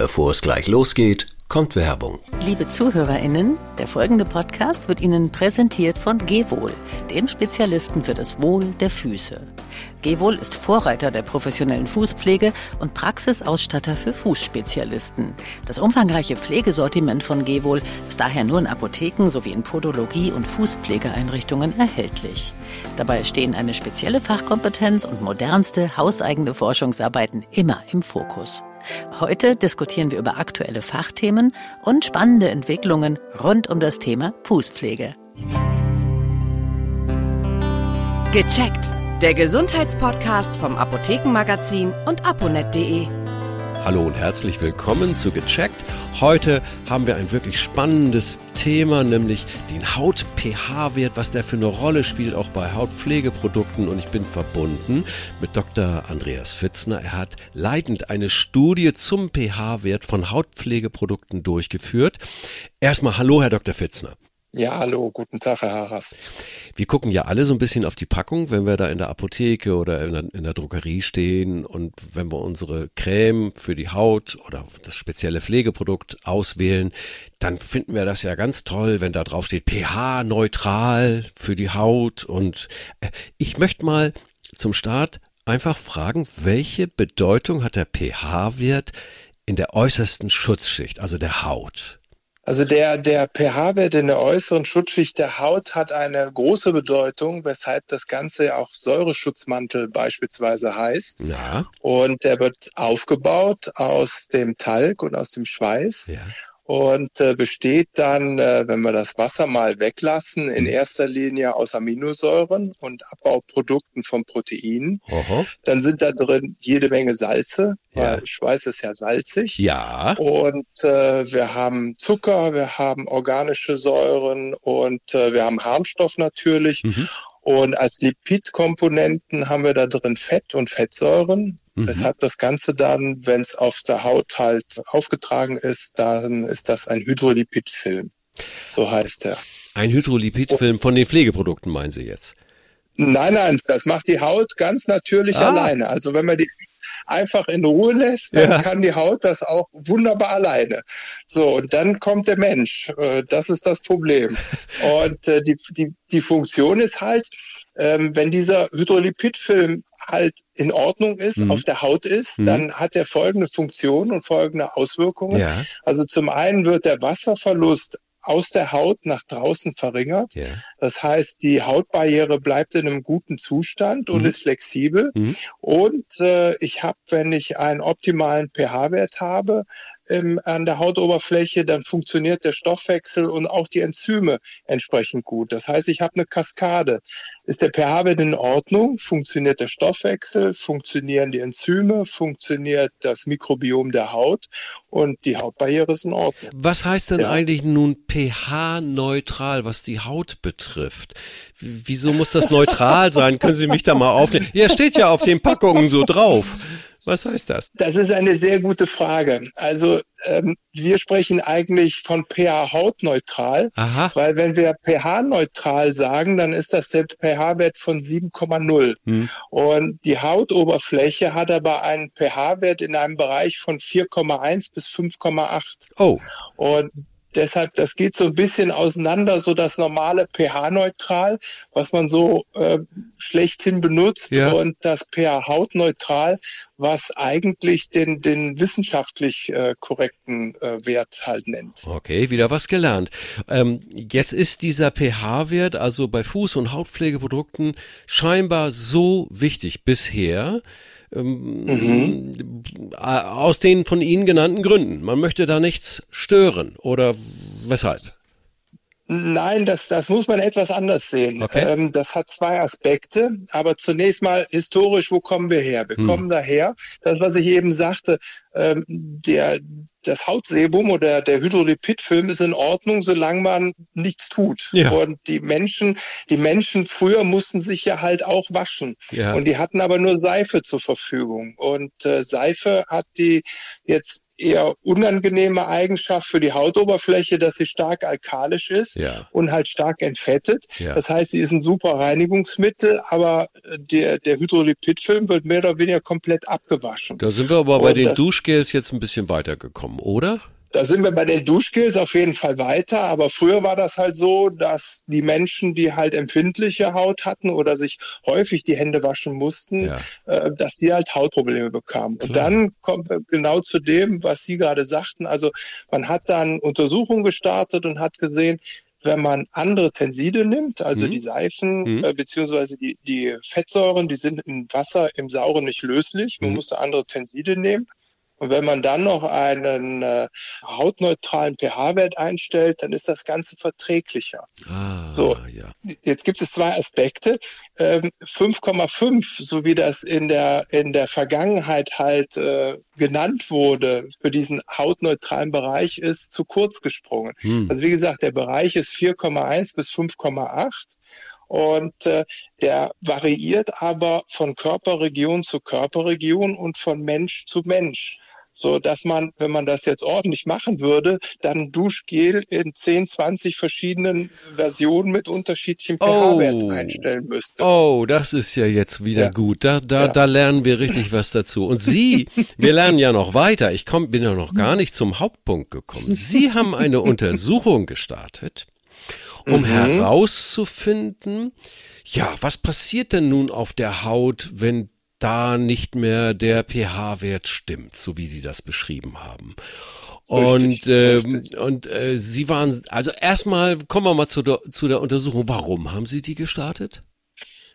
Bevor es gleich losgeht, kommt Werbung. Liebe ZuhörerInnen, der folgende Podcast wird Ihnen präsentiert von Gewohl, dem Spezialisten für das Wohl der Füße. Gewohl ist Vorreiter der professionellen Fußpflege und Praxisausstatter für Fußspezialisten. Das umfangreiche Pflegesortiment von Gewohl ist daher nur in Apotheken sowie in Podologie- und Fußpflegeeinrichtungen erhältlich. Dabei stehen eine spezielle Fachkompetenz und modernste hauseigene Forschungsarbeiten immer im Fokus. Heute diskutieren wir über aktuelle Fachthemen und spannende Entwicklungen rund um das Thema Fußpflege. Gecheckt. Der Gesundheitspodcast vom Apothekenmagazin und aponet.de. Hallo und herzlich willkommen zu Gecheckt. Heute haben wir ein wirklich spannendes Thema, nämlich den Haut-pH-Wert, was der für eine Rolle spielt, auch bei Hautpflegeprodukten. Und ich bin verbunden mit Dr. Andreas Fitzner. Er hat leitend eine Studie zum pH-Wert von Hautpflegeprodukten durchgeführt. Erstmal Hallo, Herr Dr. Fitzner. Ja, hallo, guten Tag, Herr Harras. Wir gucken ja alle so ein bisschen auf die Packung, wenn wir da in der Apotheke oder in der, in der, Drogerie stehen und wenn wir unsere Creme für die Haut oder das spezielle Pflegeprodukt auswählen, dann finden wir das ja ganz toll, wenn da drauf steht pH-neutral für die Haut und äh, ich möchte mal zum Start einfach fragen, welche Bedeutung hat der pH-Wert in der äußersten Schutzschicht, also der Haut? Also der, der pH-Wert in der äußeren Schutzschicht der Haut hat eine große Bedeutung, weshalb das Ganze auch Säureschutzmantel beispielsweise heißt. Ja. Und der wird aufgebaut aus dem Talg und aus dem Schweiß. Ja und äh, besteht dann, äh, wenn wir das Wasser mal weglassen, in mhm. erster Linie aus Aminosäuren und Abbauprodukten von Proteinen. Oho. Dann sind da drin jede Menge Salze, ja. weil Schweiß ist ja salzig. Ja. Und äh, wir haben Zucker, wir haben organische Säuren und äh, wir haben Harnstoff natürlich. Mhm. Und als Lipidkomponenten haben wir da drin Fett und Fettsäuren. Mhm. Weshalb das Ganze dann, wenn es auf der Haut halt aufgetragen ist, dann ist das ein Hydrolipidfilm. So heißt er. Ein Hydrolipidfilm von den Pflegeprodukten, meinen Sie jetzt? Nein, nein, das macht die Haut ganz natürlich ah. alleine. Also wenn man die einfach in Ruhe lässt, dann ja. kann die Haut das auch wunderbar alleine. So, und dann kommt der Mensch. Äh, das ist das Problem. Und äh, die, die, die Funktion ist halt, ähm, wenn dieser Hydrolipidfilm halt in Ordnung ist, mhm. auf der Haut ist, mhm. dann hat er folgende Funktion und folgende Auswirkungen. Ja. Also zum einen wird der Wasserverlust aus der Haut nach draußen verringert. Ja. Das heißt, die Hautbarriere bleibt in einem guten Zustand und mhm. ist flexibel. Mhm. Und äh, ich habe, wenn ich einen optimalen pH-Wert habe, ähm, an der Hautoberfläche, dann funktioniert der Stoffwechsel und auch die Enzyme entsprechend gut. Das heißt, ich habe eine Kaskade. Ist der pH-Wert in Ordnung, funktioniert der Stoffwechsel, funktionieren die Enzyme, funktioniert das Mikrobiom der Haut und die Hautbarriere ist in Ordnung. Was heißt denn ja. eigentlich nun pH-neutral, was die Haut betrifft? Wieso muss das neutral sein? Können Sie mich da mal aufnehmen? Ja, steht ja auf den Packungen so drauf. Was heißt das? Das ist eine sehr gute Frage. Also ähm, wir sprechen eigentlich von pH-hautneutral, weil wenn wir pH-neutral sagen, dann ist das der pH-Wert von 7,0. Hm. Und die Hautoberfläche hat aber einen pH-Wert in einem Bereich von 4,1 bis 5,8. Oh. Und Deshalb, das geht so ein bisschen auseinander, so das normale pH-neutral, was man so äh, schlechthin benutzt, ja. und das pH-hautneutral, was eigentlich den, den wissenschaftlich äh, korrekten äh, Wert halt nennt. Okay, wieder was gelernt. Ähm, jetzt ist dieser pH-Wert also bei Fuß- und Hautpflegeprodukten scheinbar so wichtig bisher, ähm, mhm. Aus den von Ihnen genannten Gründen. Man möchte da nichts stören oder weshalb? Nein, das, das muss man etwas anders sehen. Okay. Ähm, das hat zwei Aspekte. Aber zunächst mal historisch, wo kommen wir her? Wir hm. kommen daher, das, was ich eben sagte, ähm, der, das Hautsebum oder der Hydrolipidfilm ist in Ordnung, solange man nichts tut. Ja. Und die Menschen, die Menschen früher mussten sich ja halt auch waschen. Ja. Und die hatten aber nur Seife zur Verfügung. Und äh, Seife hat die jetzt eher unangenehme Eigenschaft für die Hautoberfläche, dass sie stark alkalisch ist ja. und halt stark entfettet. Ja. Das heißt, sie ist ein super Reinigungsmittel, aber der, der Hydrolipidfilm wird mehr oder weniger komplett abgewaschen. Da sind wir aber bei und den Duschgels jetzt ein bisschen weitergekommen gekommen, oder? Da sind wir bei den Duschgels auf jeden Fall weiter, aber früher war das halt so, dass die Menschen, die halt empfindliche Haut hatten oder sich häufig die Hände waschen mussten, ja. äh, dass die halt Hautprobleme bekamen. Klar. Und dann kommt genau zu dem, was Sie gerade sagten. Also man hat dann Untersuchungen gestartet und hat gesehen, wenn man andere Tenside nimmt, also mhm. die Seifen mhm. äh, beziehungsweise die, die Fettsäuren, die sind im Wasser im Sauren nicht löslich. Man mhm. muss andere Tenside nehmen. Und wenn man dann noch einen äh, hautneutralen pH-Wert einstellt, dann ist das Ganze verträglicher. Ah, so, ja. jetzt gibt es zwei Aspekte. Ähm, 5,5, so wie das in der in der Vergangenheit halt äh, genannt wurde für diesen hautneutralen Bereich, ist zu kurz gesprungen. Hm. Also wie gesagt, der Bereich ist 4,1 bis 5,8 und äh, der variiert aber von Körperregion zu Körperregion und von Mensch zu Mensch so dass man, wenn man das jetzt ordentlich machen würde, dann Duschgel in 10, 20 verschiedenen Versionen mit unterschiedlichem pH-Wert oh. einstellen müsste. Oh, das ist ja jetzt wieder ja. gut. Da, da, ja. da lernen wir richtig was dazu. Und Sie, wir lernen ja noch weiter. Ich komm, bin ja noch gar nicht zum Hauptpunkt gekommen. Sie haben eine Untersuchung gestartet, um mhm. herauszufinden, ja, was passiert denn nun auf der Haut, wenn da nicht mehr der pH-Wert stimmt, so wie Sie das beschrieben haben. Und, äh, und äh, Sie waren, also erstmal kommen wir mal zu der, zu der Untersuchung. Warum haben Sie die gestartet?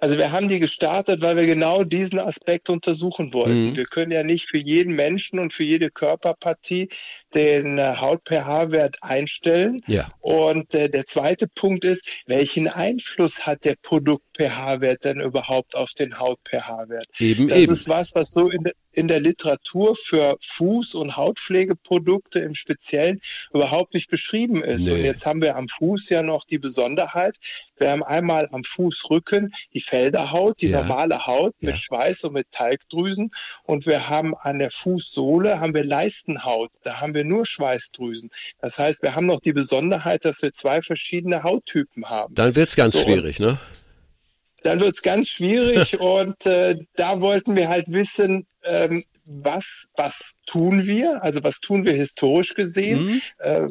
Also wir haben die gestartet, weil wir genau diesen Aspekt untersuchen wollten. Mhm. Wir können ja nicht für jeden Menschen und für jede Körperpartie den äh, Haut-pH-Wert einstellen. Ja. Und äh, der zweite Punkt ist, welchen Einfluss hat der Produkt-pH-Wert denn überhaupt auf den Haut-pH-Wert? Eben, das eben. ist was, was so in, in der Literatur für Fuß- und Hautpflegeprodukte im Speziellen überhaupt nicht beschrieben ist. Nee. Und jetzt haben wir am Fuß ja noch die Besonderheit. Wir haben einmal am Fußrücken die Felderhaut, die ja. normale Haut mit ja. Schweiß und mit Talgdrüsen. Und wir haben an der Fußsohle haben wir Leistenhaut. Da haben wir nur Schweißdrüsen. Das heißt, wir haben noch die Besonderheit, dass wir zwei verschiedene Hauttypen haben. Dann wird's ganz so, schwierig, ne? Dann wird's ganz schwierig und äh, da wollten wir halt wissen, ähm, was, was tun wir, also was tun wir historisch gesehen mhm. äh,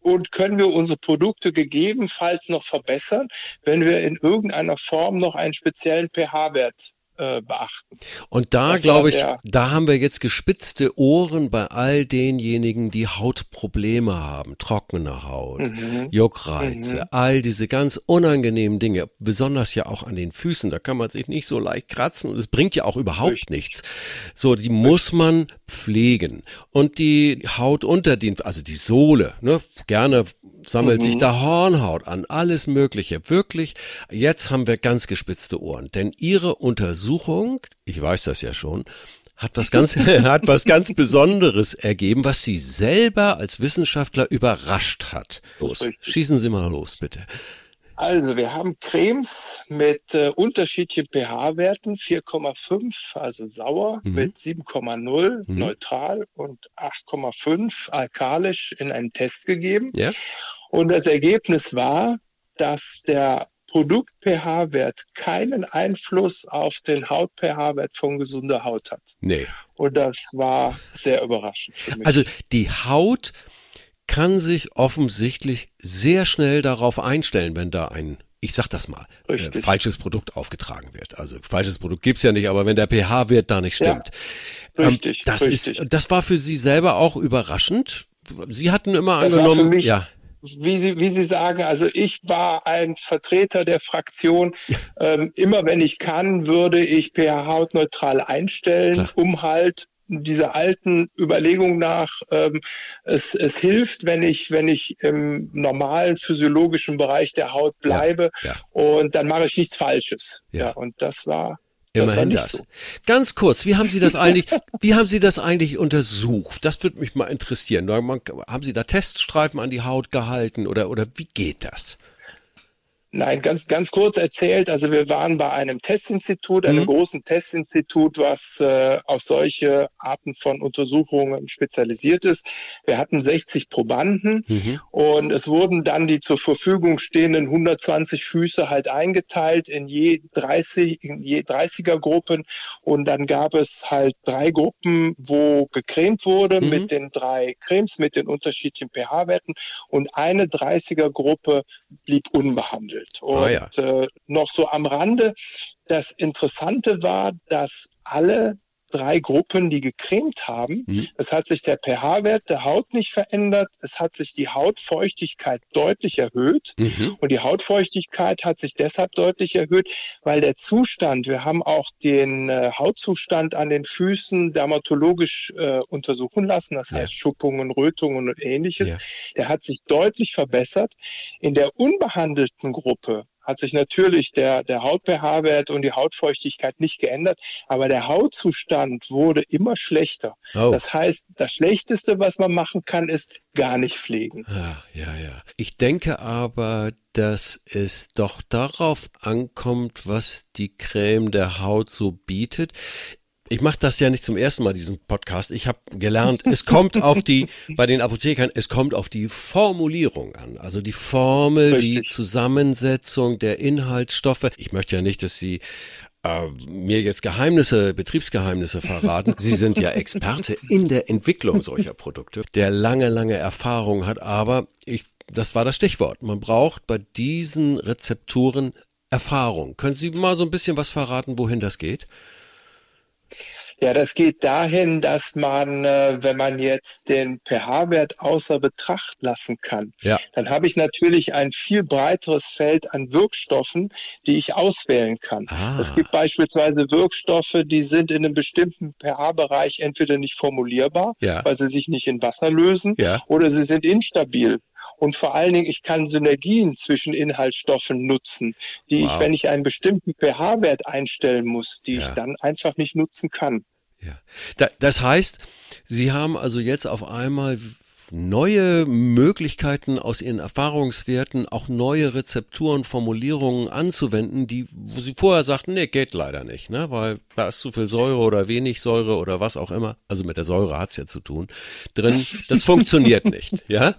und können wir unsere Produkte gegebenenfalls noch verbessern, wenn wir in irgendeiner Form noch einen speziellen pH-Wert äh, beachten. Und da glaube ich, da haben wir jetzt gespitzte Ohren bei all denjenigen, die Hautprobleme haben, trockene Haut, mhm. Juckreize, mhm. all diese ganz unangenehmen Dinge, besonders ja auch an den Füßen, da kann man sich nicht so leicht kratzen und es bringt ja auch überhaupt Richtig. nichts. So, die Richtig. muss man pflegen. Und die Haut unter den, also die Sohle, ne, gerne sammelt mhm. sich da Hornhaut an, alles Mögliche. Wirklich, jetzt haben wir ganz gespitzte Ohren. Denn ihre Untersuchung, ich weiß das ja schon, hat was ganz, hat was ganz Besonderes ergeben, was sie selber als Wissenschaftler überrascht hat. Los, schießen Sie mal los, bitte. Also wir haben Cremes mit äh, unterschiedlichen pH-Werten, 4,5, also sauer, mhm. mit 7,0 mhm. neutral und 8,5 alkalisch in einen Test gegeben. Ja. Und das Ergebnis war, dass der Produkt-pH-Wert keinen Einfluss auf den Haut-pH-Wert von gesunder Haut hat. Nee. Und das war sehr überraschend für mich. Also die Haut kann sich offensichtlich sehr schnell darauf einstellen, wenn da ein ich sag das mal, äh, falsches Produkt aufgetragen wird. Also falsches Produkt gibt's ja nicht, aber wenn der pH-Wert da nicht stimmt. Ja, richtig, ähm, das richtig. ist das war für Sie selber auch überraschend. Sie hatten immer das angenommen, mich, ja. Wie Sie, wie Sie sagen, also ich war ein Vertreter der Fraktion. Ähm, immer wenn ich kann, würde ich pH-hautneutral einstellen, Klar. um halt dieser alten Überlegung nach, ähm, es, es hilft, wenn ich, wenn ich im normalen physiologischen Bereich der Haut bleibe ja, ja. und dann mache ich nichts Falsches. Ja, ja und das war Immerhin das. So. Ganz kurz, wie haben Sie das eigentlich, wie haben Sie das eigentlich untersucht? Das würde mich mal interessieren. Haben Sie da Teststreifen an die Haut gehalten oder, oder wie geht das? Nein, ganz, ganz kurz erzählt. Also wir waren bei einem Testinstitut, einem mhm. großen Testinstitut, was äh, auf solche Arten von Untersuchungen spezialisiert ist. Wir hatten 60 Probanden mhm. und es wurden dann die zur Verfügung stehenden 120 Füße halt eingeteilt in je 30, in je 30er Gruppen und dann gab es halt drei Gruppen, wo gecremt wurde mhm. mit den drei Cremes, mit den unterschiedlichen pH-Werten und eine 30er Gruppe blieb unbehandelt gespielt. Und ah, ja. äh, noch so am Rande, das Interessante war, dass alle drei Gruppen, die gecremt haben. Mhm. Es hat sich der pH-Wert der Haut nicht verändert. Es hat sich die Hautfeuchtigkeit deutlich erhöht. Mhm. Und die Hautfeuchtigkeit hat sich deshalb deutlich erhöht, weil der Zustand, wir haben auch den äh, Hautzustand an den Füßen dermatologisch äh, untersuchen lassen. Das ja. heißt Schuppungen, Rötungen und ähnliches. Ja. Der hat sich deutlich verbessert. In der unbehandelten Gruppe hat sich natürlich der, der Haut-pH-Wert und die Hautfeuchtigkeit nicht geändert, aber der Hautzustand wurde immer schlechter. Oh. Das heißt, das Schlechteste, was man machen kann, ist gar nicht pflegen. Ja, ja, ja. Ich denke aber, dass es doch darauf ankommt, was die Creme der Haut so bietet. Ich mache das ja nicht zum ersten Mal, diesen Podcast. Ich habe gelernt, es kommt auf die, bei den Apothekern, es kommt auf die Formulierung an. Also die Formel, Richtig. die Zusammensetzung der Inhaltsstoffe. Ich möchte ja nicht, dass Sie äh, mir jetzt Geheimnisse, Betriebsgeheimnisse verraten. Sie sind ja Experte in der Entwicklung solcher Produkte, der lange, lange Erfahrung hat. Aber ich, das war das Stichwort. Man braucht bei diesen Rezepturen Erfahrung. Können Sie mal so ein bisschen was verraten, wohin das geht? Ja, das geht dahin, dass man, äh, wenn man jetzt den pH-Wert außer Betracht lassen kann, ja. dann habe ich natürlich ein viel breiteres Feld an Wirkstoffen, die ich auswählen kann. Ah. Es gibt beispielsweise Wirkstoffe, die sind in einem bestimmten pH-Bereich entweder nicht formulierbar, ja. weil sie sich nicht in Wasser lösen, ja. oder sie sind instabil. Und vor allen Dingen, ich kann Synergien zwischen Inhaltsstoffen nutzen, die wow. ich, wenn ich einen bestimmten pH-Wert einstellen muss, die ich dann einfach nicht nutzen kann. Ja. Da, das heißt, Sie haben also jetzt auf einmal neue Möglichkeiten aus ihren Erfahrungswerten, auch neue Rezepturen, Formulierungen anzuwenden, die, wo sie vorher sagten, nee, geht leider nicht, ne, weil da ist zu viel Säure oder wenig Säure oder was auch immer. Also mit der Säure hat's ja zu tun. Drin, das funktioniert nicht, ja.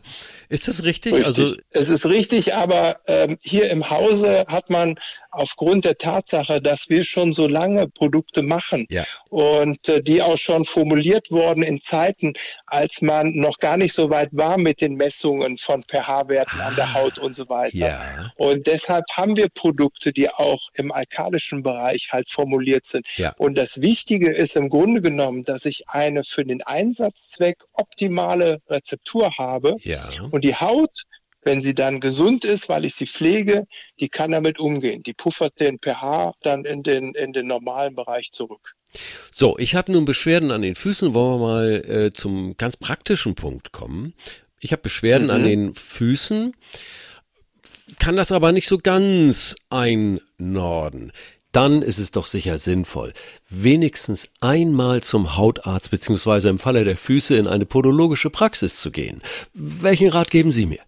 Ist das richtig? richtig? Also es ist richtig, aber ähm, hier im Hause hat man aufgrund der Tatsache, dass wir schon so lange Produkte machen ja. und äh, die auch schon formuliert wurden in Zeiten, als man noch gar nicht so weit war mit den Messungen von pH-Werten ah, an der ah, Haut und so weiter. Ja. Und deshalb haben wir Produkte, die auch im alkalischen Bereich halt formuliert sind. Ja. Und das Wichtige ist im Grunde genommen, dass ich eine für den Einsatzzweck optimale Rezeptur habe ja. und die Haut wenn sie dann gesund ist, weil ich sie pflege, die kann damit umgehen. Die puffert den pH dann in den, in den normalen Bereich zurück. So, ich habe nun Beschwerden an den Füßen. Wollen wir mal äh, zum ganz praktischen Punkt kommen. Ich habe Beschwerden mhm. an den Füßen, kann das aber nicht so ganz einnorden dann ist es doch sicher sinnvoll, wenigstens einmal zum Hautarzt beziehungsweise im Falle der Füße in eine podologische Praxis zu gehen. Welchen Rat geben Sie mir?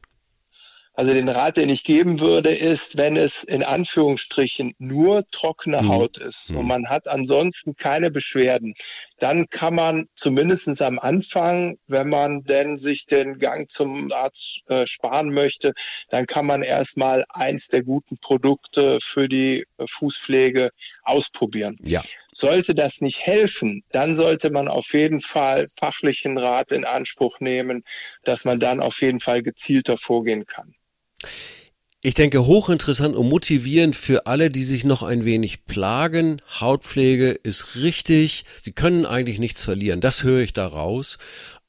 Also den Rat, den ich geben würde, ist, wenn es in Anführungsstrichen nur trockene mhm. Haut ist mhm. und man hat ansonsten keine Beschwerden, dann kann man zumindestens am Anfang, wenn man denn sich den Gang zum Arzt äh, sparen möchte, dann kann man erstmal eins der guten Produkte für die äh, Fußpflege ausprobieren. Ja. Sollte das nicht helfen, dann sollte man auf jeden Fall fachlichen Rat in Anspruch nehmen, dass man dann auf jeden Fall gezielter vorgehen kann. Ich denke, hochinteressant und motivierend für alle, die sich noch ein wenig plagen. Hautpflege ist richtig. Sie können eigentlich nichts verlieren. Das höre ich da raus.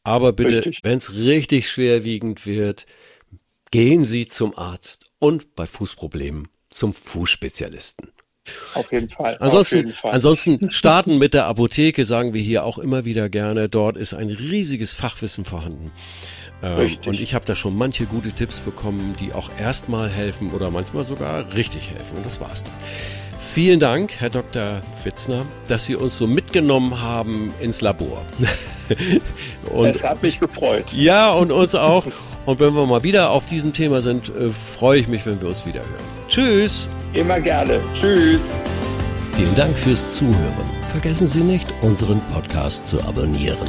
Aber bitte, wenn es richtig schwerwiegend wird, gehen Sie zum Arzt und bei Fußproblemen zum Fußspezialisten. Auf jeden Fall. Ansonsten, jeden Fall. ansonsten starten mit der Apotheke, sagen wir hier auch immer wieder gerne. Dort ist ein riesiges Fachwissen vorhanden. Ähm, und ich habe da schon manche gute Tipps bekommen, die auch erstmal helfen oder manchmal sogar richtig helfen. Und das war's dann. Vielen Dank, Herr Dr. Fitzner, dass Sie uns so mitgenommen haben ins Labor. und, es hat mich gefreut. Ja, und uns auch. Und wenn wir mal wieder auf diesem Thema sind, äh, freue ich mich, wenn wir uns wieder hören. Tschüss. Immer gerne. Tschüss. Vielen Dank fürs Zuhören. Vergessen Sie nicht, unseren Podcast zu abonnieren.